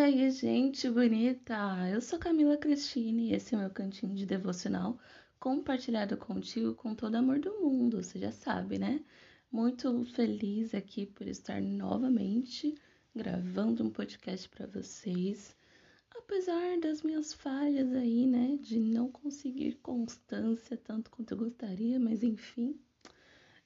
aí, gente bonita? Eu sou Camila Cristine e esse é o meu cantinho de devocional compartilhado contigo com todo amor do mundo, você já sabe, né? Muito feliz aqui por estar novamente gravando um podcast para vocês. Apesar das minhas falhas aí, né, de não conseguir constância tanto quanto eu gostaria, mas enfim,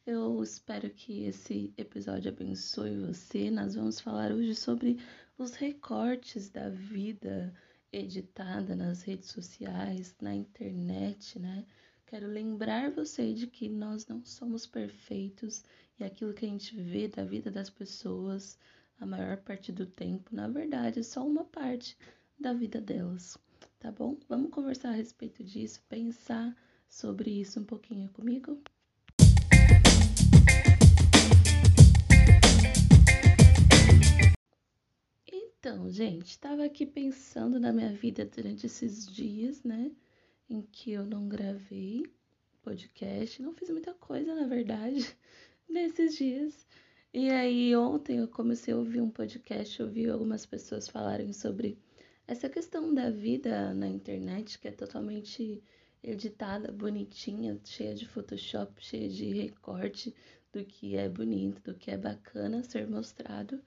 eu espero que esse episódio abençoe você. Nós vamos falar hoje sobre os recortes da vida editada nas redes sociais, na internet, né? Quero lembrar você de que nós não somos perfeitos e aquilo que a gente vê da vida das pessoas, a maior parte do tempo, na verdade, é só uma parte da vida delas, tá bom? Vamos conversar a respeito disso, pensar sobre isso um pouquinho comigo? Então, gente, estava aqui pensando na minha vida durante esses dias, né? Em que eu não gravei podcast, não fiz muita coisa, na verdade, nesses dias. E aí, ontem eu comecei a ouvir um podcast, ouvi algumas pessoas falarem sobre essa questão da vida na internet, que é totalmente editada, bonitinha, cheia de Photoshop, cheia de recorte do que é bonito, do que é bacana ser mostrado.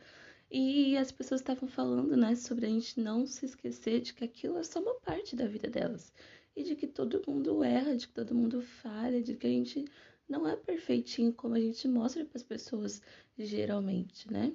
E as pessoas estavam falando, né, sobre a gente não se esquecer de que aquilo é só uma parte da vida delas. E de que todo mundo erra, de que todo mundo falha, de que a gente não é perfeitinho como a gente mostra para as pessoas geralmente, né?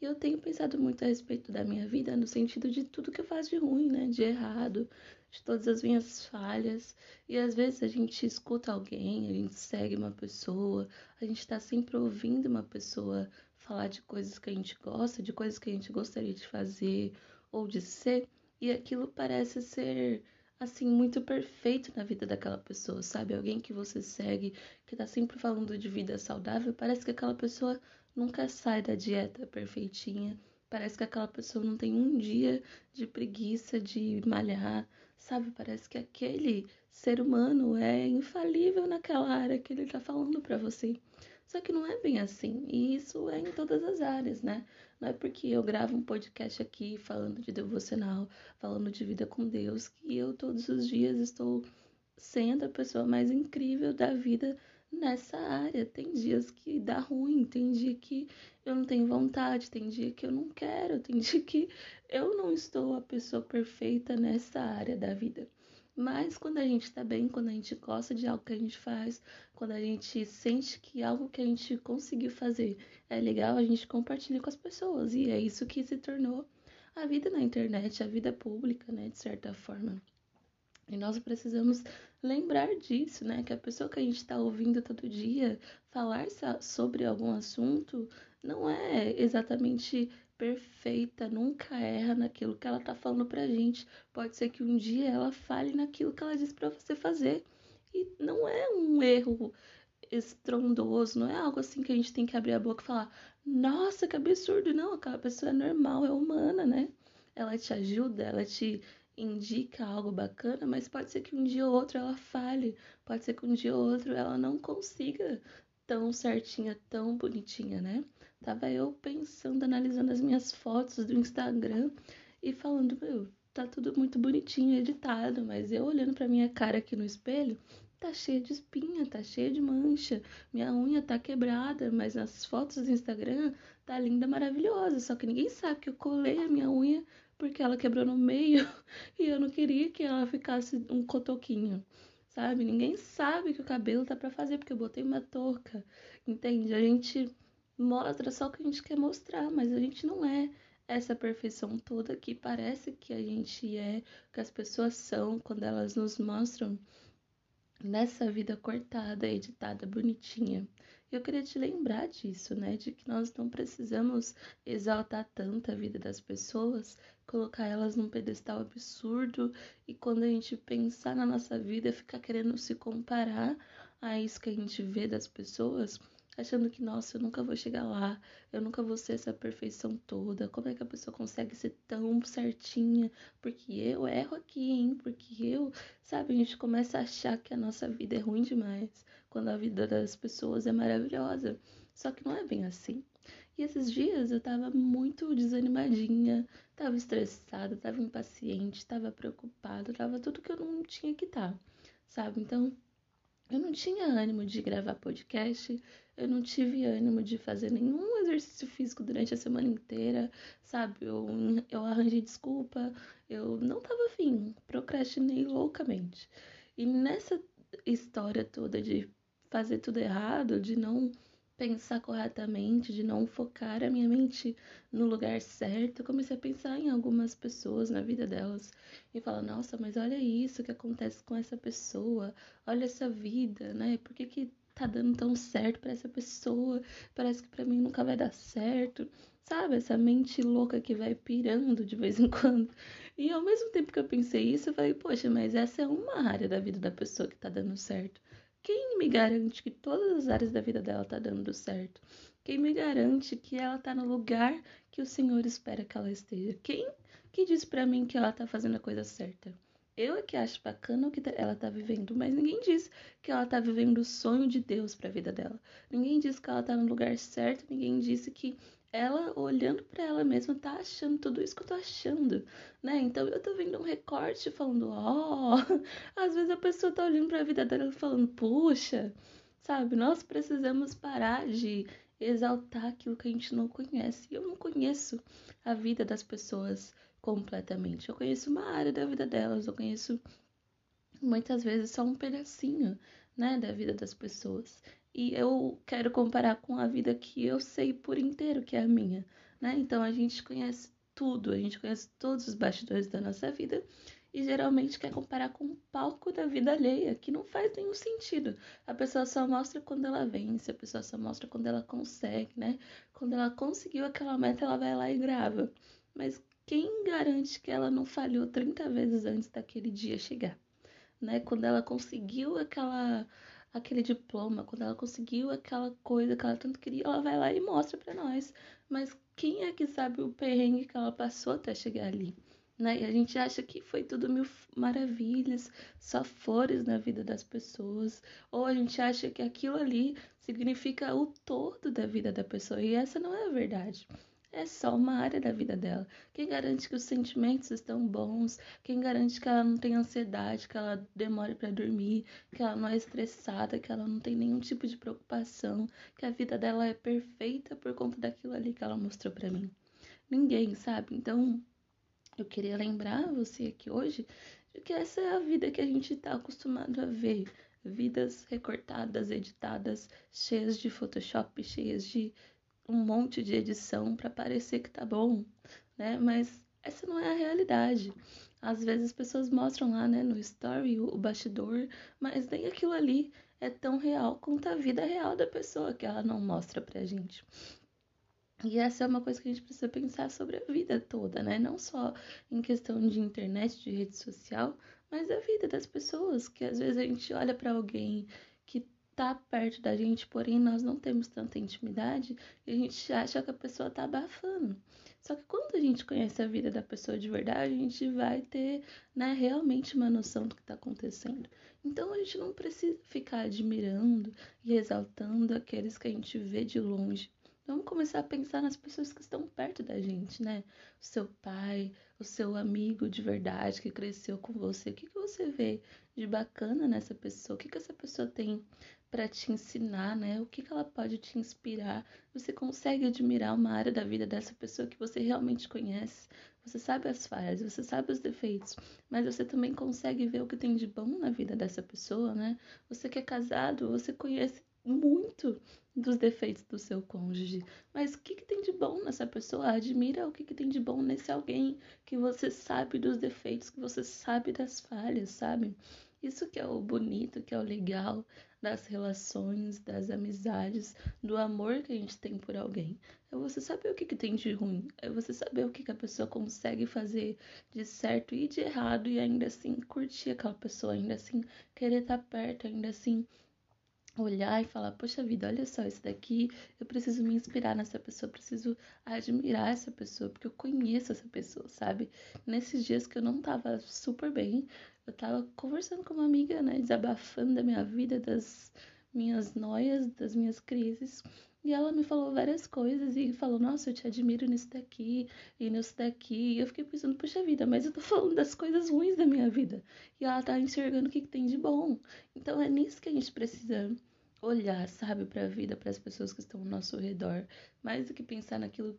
E eu tenho pensado muito a respeito da minha vida no sentido de tudo que eu faço de ruim, né? De errado, de todas as minhas falhas. E às vezes a gente escuta alguém, a gente segue uma pessoa, a gente está sempre ouvindo uma pessoa falar de coisas que a gente gosta, de coisas que a gente gostaria de fazer ou de ser, e aquilo parece ser assim muito perfeito na vida daquela pessoa, sabe? Alguém que você segue, que tá sempre falando de vida saudável, parece que aquela pessoa nunca sai da dieta perfeitinha. Parece que aquela pessoa não tem um dia de preguiça de malhar, sabe? Parece que aquele ser humano é infalível naquela área que ele tá falando para você. Só que não é bem assim, e isso é em todas as áreas, né? Não é porque eu gravo um podcast aqui falando de devocional, falando de vida com Deus, que eu todos os dias estou sendo a pessoa mais incrível da vida nessa área. Tem dias que dá ruim, tem dia que eu não tenho vontade, tem dia que eu não quero, tem dia que eu não estou a pessoa perfeita nessa área da vida. Mas quando a gente está bem, quando a gente gosta de algo que a gente faz, quando a gente sente que algo que a gente conseguiu fazer é legal, a gente compartilha com as pessoas. E é isso que se tornou a vida na internet, a vida pública, né, de certa forma. E nós precisamos lembrar disso, né? Que a pessoa que a gente está ouvindo todo dia falar sobre algum assunto não é exatamente perfeita, nunca erra naquilo que ela tá falando pra gente. Pode ser que um dia ela fale naquilo que ela disse para você fazer. E não é um erro estrondoso, não é algo assim que a gente tem que abrir a boca e falar: "Nossa, que absurdo". Não, aquela pessoa é normal, é humana, né? Ela te ajuda, ela te indica algo bacana, mas pode ser que um dia ou outro ela fale, pode ser que um dia ou outro ela não consiga tão certinha, tão bonitinha, né? Tava eu pensando, analisando as minhas fotos do Instagram e falando, meu, tá tudo muito bonitinho, editado, mas eu olhando pra minha cara aqui no espelho, tá cheia de espinha, tá cheia de mancha, minha unha tá quebrada, mas nas fotos do Instagram tá linda, maravilhosa, só que ninguém sabe que eu colei a minha unha porque ela quebrou no meio e eu não queria que ela ficasse um cotoquinho sabe? Ninguém sabe que o cabelo tá para fazer porque eu botei uma touca, entende? A gente mostra só o que a gente quer mostrar, mas a gente não é essa perfeição toda que parece que a gente é, que as pessoas são quando elas nos mostram nessa vida cortada, editada, bonitinha. Eu queria te lembrar disso, né? De que nós não precisamos exaltar tanto a vida das pessoas, colocar elas num pedestal absurdo e quando a gente pensar na nossa vida, ficar querendo se comparar a isso que a gente vê das pessoas achando que, nossa, eu nunca vou chegar lá, eu nunca vou ser essa perfeição toda. Como é que a pessoa consegue ser tão certinha? Porque eu erro aqui, hein? Porque eu, sabe, a gente começa a achar que a nossa vida é ruim demais, quando a vida das pessoas é maravilhosa. Só que não é bem assim. E esses dias eu tava muito desanimadinha, tava estressada, tava impaciente, tava preocupada, tava tudo que eu não tinha que estar, tá, sabe? Então, eu não tinha ânimo de gravar podcast, eu não tive ânimo de fazer nenhum exercício físico durante a semana inteira, sabe? Eu, eu arranjei desculpa, eu não tava afim, procrastinei loucamente. E nessa história toda de fazer tudo errado, de não pensar corretamente, de não focar a minha mente no lugar certo, eu comecei a pensar em algumas pessoas na vida delas e falar, nossa, mas olha isso que acontece com essa pessoa, olha essa vida, né? Por que, que tá dando tão certo para essa pessoa? Parece que para mim nunca vai dar certo. Sabe, essa mente louca que vai pirando de vez em quando. E ao mesmo tempo que eu pensei isso, eu falei, poxa, mas essa é uma área da vida da pessoa que tá dando certo. Quem me garante que todas as áreas da vida dela tá dando certo? Quem me garante que ela tá no lugar que o Senhor espera que ela esteja? Quem que diz para mim que ela tá fazendo a coisa certa? Eu é que acho bacana o que ela tá vivendo, mas ninguém diz que ela tá vivendo o sonho de Deus para a vida dela. Ninguém diz que ela tá no lugar certo, ninguém disse que ela olhando para ela mesma tá achando tudo isso que eu tô achando, né? Então eu tô vendo um recorte falando, ó, oh! às vezes a pessoa tá olhando para a vida dela falando, puxa, sabe? Nós precisamos parar de exaltar aquilo que a gente não conhece. Eu não conheço a vida das pessoas completamente. Eu conheço uma área da vida delas, eu conheço muitas vezes só um pedacinho, né, da vida das pessoas e eu quero comparar com a vida que eu sei por inteiro, que é a minha, né? Então a gente conhece tudo, a gente conhece todos os bastidores da nossa vida e geralmente quer comparar com o palco da vida alheia, que não faz nenhum sentido. A pessoa só mostra quando ela vence, a pessoa só mostra quando ela consegue, né? Quando ela conseguiu aquela meta, ela vai lá e grava. Mas quem garante que ela não falhou 30 vezes antes daquele dia chegar? Né? Quando ela conseguiu aquela aquele diploma, quando ela conseguiu aquela coisa que ela tanto queria, ela vai lá e mostra para nós. Mas quem é que sabe o perrengue que ela passou até chegar ali? Né? E a gente acha que foi tudo mil maravilhas, só flores na vida das pessoas, ou a gente acha que aquilo ali significa o todo da vida da pessoa, e essa não é a verdade é só uma área da vida dela. Quem garante que os sentimentos estão bons? Quem garante que ela não tem ansiedade, que ela demore para dormir, que ela não é estressada, que ela não tem nenhum tipo de preocupação, que a vida dela é perfeita por conta daquilo ali que ela mostrou para mim? Ninguém, sabe? Então, eu queria lembrar você aqui hoje de que essa é a vida que a gente está acostumado a ver. Vidas recortadas, editadas, cheias de Photoshop, cheias de um monte de edição para parecer que tá bom, né? Mas essa não é a realidade. Às vezes as pessoas mostram lá, né, no story o bastidor, mas nem aquilo ali é tão real quanto a vida real da pessoa que ela não mostra pra gente. E essa é uma coisa que a gente precisa pensar sobre a vida toda, né? Não só em questão de internet, de rede social, mas a vida das pessoas, que às vezes a gente olha para alguém tá perto da gente, porém nós não temos tanta intimidade e a gente acha que a pessoa tá abafando. Só que quando a gente conhece a vida da pessoa de verdade, a gente vai ter, né, realmente uma noção do que tá acontecendo. Então a gente não precisa ficar admirando e exaltando aqueles que a gente vê de longe. Vamos começar a pensar nas pessoas que estão perto da gente, né? O seu pai, o seu amigo de verdade que cresceu com você. O que, que você vê de bacana nessa pessoa? O que, que essa pessoa tem para te ensinar, né? O que, que ela pode te inspirar? Você consegue admirar uma área da vida dessa pessoa que você realmente conhece? Você sabe as falhas, você sabe os defeitos, mas você também consegue ver o que tem de bom na vida dessa pessoa, né? Você que é casado, você conhece muito dos defeitos do seu cônjuge. Mas o que, que tem de bom nessa pessoa? Admira o que, que tem de bom nesse alguém que você sabe dos defeitos, que você sabe das falhas, sabe? Isso que é o bonito, que é o legal das relações, das amizades, do amor que a gente tem por alguém. É você saber o que, que tem de ruim, é você saber o que, que a pessoa consegue fazer de certo e de errado e ainda assim curtir aquela pessoa, ainda assim querer estar perto, ainda assim olhar e falar, poxa vida, olha só isso daqui, eu preciso me inspirar nessa pessoa, preciso admirar essa pessoa, porque eu conheço essa pessoa, sabe? Nesses dias que eu não tava super bem, eu tava conversando com uma amiga, né, desabafando da minha vida, das minhas noias, das minhas crises. E ela me falou várias coisas e falou: Nossa, eu te admiro nisso daqui e nisso daqui. E eu fiquei pensando: Puxa vida, mas eu tô falando das coisas ruins da minha vida. E ela tá enxergando o que, que tem de bom. Então é nisso que a gente precisa olhar, sabe, para a vida, para as pessoas que estão ao nosso redor, mais do que pensar naquilo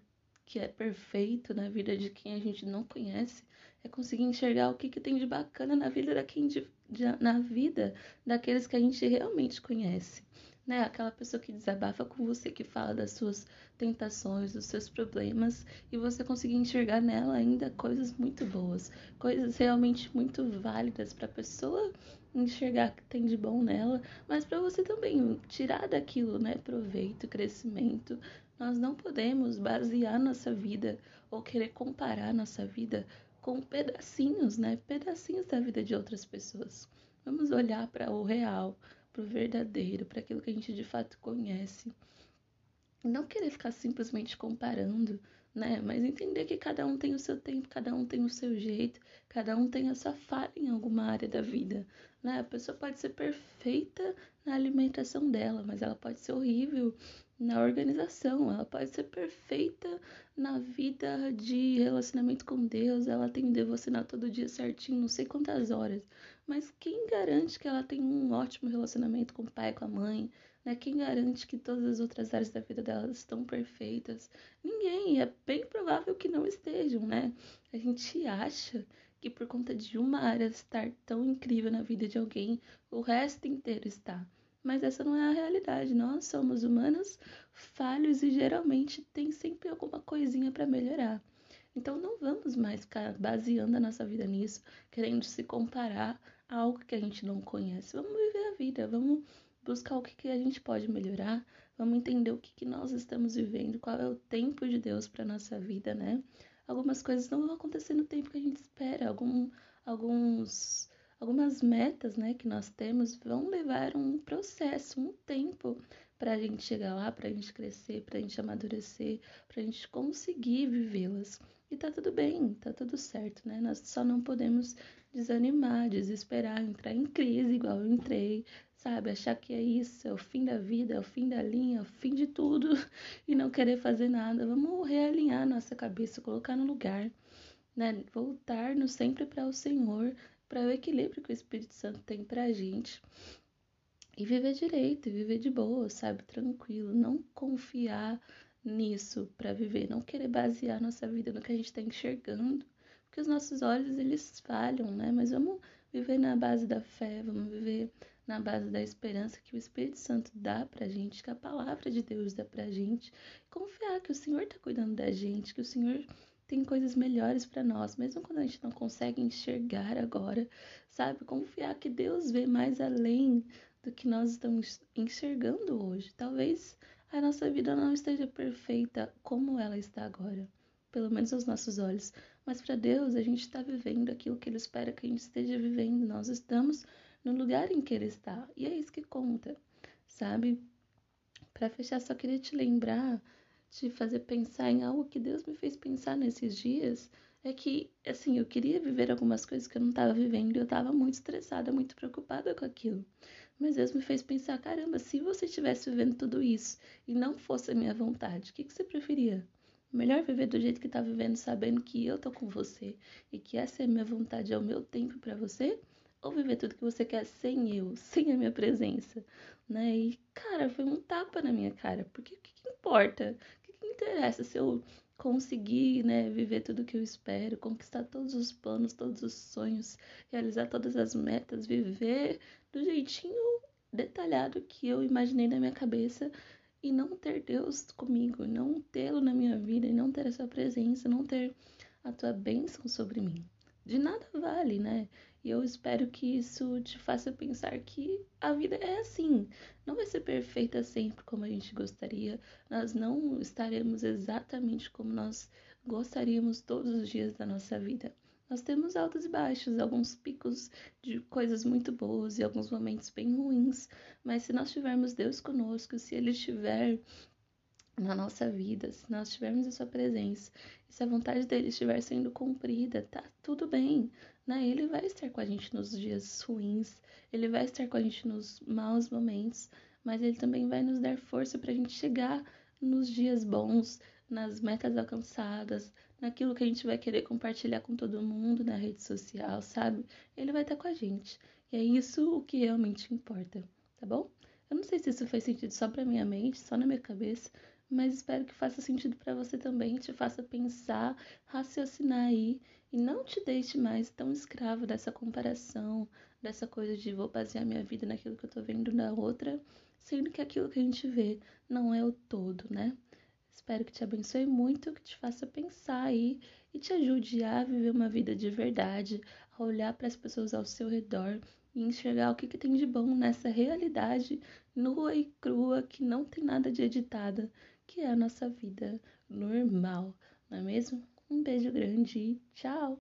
que é perfeito na vida de quem a gente não conhece, é conseguir enxergar o que, que tem de bacana na vida da quem de, de, na vida daqueles que a gente realmente conhece. Né? Aquela pessoa que desabafa com você, que fala das suas tentações, dos seus problemas, e você conseguir enxergar nela ainda coisas muito boas, coisas realmente muito válidas para a pessoa enxergar que tem de bom nela, mas para você também tirar daquilo, né, proveito, crescimento. Nós não podemos basear nossa vida ou querer comparar nossa vida com pedacinhos, né, pedacinhos da vida de outras pessoas. Vamos olhar para o real, para o verdadeiro, para aquilo que a gente de fato conhece. Não querer ficar simplesmente comparando, né? Mas entender que cada um tem o seu tempo, cada um tem o seu jeito, cada um tem a sua falha em alguma área da vida, né? A pessoa pode ser perfeita na alimentação dela, mas ela pode ser horrível na organização, ela pode ser perfeita na vida de relacionamento com Deus, ela tem devocional todo dia certinho, não sei quantas horas, mas quem garante que ela tem um ótimo relacionamento com o pai, com a mãe, né? Quem garante que todas as outras áreas da vida dela estão perfeitas? Ninguém. É bem provável que não estejam, né? A gente acha que por conta de uma área estar tão incrível na vida de alguém, o resto inteiro está. Mas essa não é a realidade. Nós somos humanos falhos e geralmente tem sempre alguma coisinha para melhorar. Então não vamos mais ficar baseando a nossa vida nisso, querendo se comparar a algo que a gente não conhece. Vamos viver a vida, vamos buscar o que, que a gente pode melhorar, vamos entender o que, que nós estamos vivendo, qual é o tempo de Deus para nossa vida, né? Algumas coisas não vão acontecer no tempo que a gente espera, algum, alguns, algumas metas, né, que nós temos vão levar um processo, um tempo para a gente chegar lá, para a gente crescer, para a gente amadurecer, para a gente conseguir vivê-las. E tá tudo bem, tá tudo certo, né? Nós só não podemos desanimar, desesperar, entrar em crise igual eu entrei, sabe? Achar que é isso, é o fim da vida, é o fim da linha, é o fim de tudo e não querer fazer nada. Vamos realinhar nossa cabeça, colocar no lugar, né? Voltar-nos sempre para o Senhor, para o equilíbrio que o Espírito Santo tem pra gente. E viver direito, viver de boa, sabe? Tranquilo, não confiar nisso para viver, não querer basear nossa vida no que a gente está enxergando, porque os nossos olhos eles falham, né? Mas vamos viver na base da fé, vamos viver na base da esperança que o Espírito Santo dá pra gente, que a palavra de Deus dá pra gente. Confiar que o Senhor tá cuidando da gente, que o Senhor tem coisas melhores para nós, mesmo quando a gente não consegue enxergar agora, sabe? Confiar que Deus vê mais além do que nós estamos enxergando hoje. Talvez a nossa vida não esteja perfeita como ela está agora, pelo menos aos nossos olhos, mas para Deus a gente está vivendo aquilo que Ele espera que a gente esteja vivendo. Nós estamos no lugar em que ele está. E é isso que conta, sabe? Para fechar, só queria te lembrar, te fazer pensar em algo que Deus me fez pensar nesses dias. É que, assim, eu queria viver algumas coisas que eu não estava vivendo e eu estava muito estressada, muito preocupada com aquilo. Mas Deus me fez pensar: caramba, se você estivesse vivendo tudo isso e não fosse a minha vontade, o que, que você preferia? Melhor viver do jeito que está vivendo, sabendo que eu tô com você e que essa é a minha vontade, é o meu tempo para você? ou viver tudo que você quer sem eu, sem a minha presença, né? E, cara, foi um tapa na minha cara, porque o que, que importa? Que interessa se eu conseguir, né, viver tudo que eu espero, conquistar todos os planos, todos os sonhos, realizar todas as metas, viver do jeitinho detalhado que eu imaginei na minha cabeça e não ter Deus comigo, não tê-lo na minha vida e não ter a sua presença, não ter a tua bênção sobre mim. De nada vale, né? E eu espero que isso te faça pensar que a vida é assim. Não vai ser perfeita sempre como a gente gostaria. Nós não estaremos exatamente como nós gostaríamos todos os dias da nossa vida. Nós temos altos e baixos, alguns picos de coisas muito boas e alguns momentos bem ruins, mas se nós tivermos Deus conosco, se Ele estiver na nossa vida, se nós tivermos a sua presença, e se a vontade dele estiver sendo cumprida, tá tudo bem né? Ele vai estar com a gente nos dias ruins, ele vai estar com a gente nos maus momentos, mas ele também vai nos dar força para a gente chegar nos dias bons, nas metas alcançadas, naquilo que a gente vai querer compartilhar com todo mundo na rede social, sabe? Ele vai estar com a gente. E é isso o que realmente importa, tá bom? Eu não sei se isso faz sentido só para minha mente, só na minha cabeça, mas espero que faça sentido para você também, te faça pensar, raciocinar aí e não te deixe mais tão escravo dessa comparação, dessa coisa de vou basear minha vida naquilo que eu tô vendo na outra, sendo que aquilo que a gente vê não é o todo, né? Espero que te abençoe muito, que te faça pensar aí e te ajude a viver uma vida de verdade, a olhar para as pessoas ao seu redor e enxergar o que, que tem de bom nessa realidade nua e crua que não tem nada de editada, que é a nossa vida normal, não é mesmo? Um beijo grande e tchau!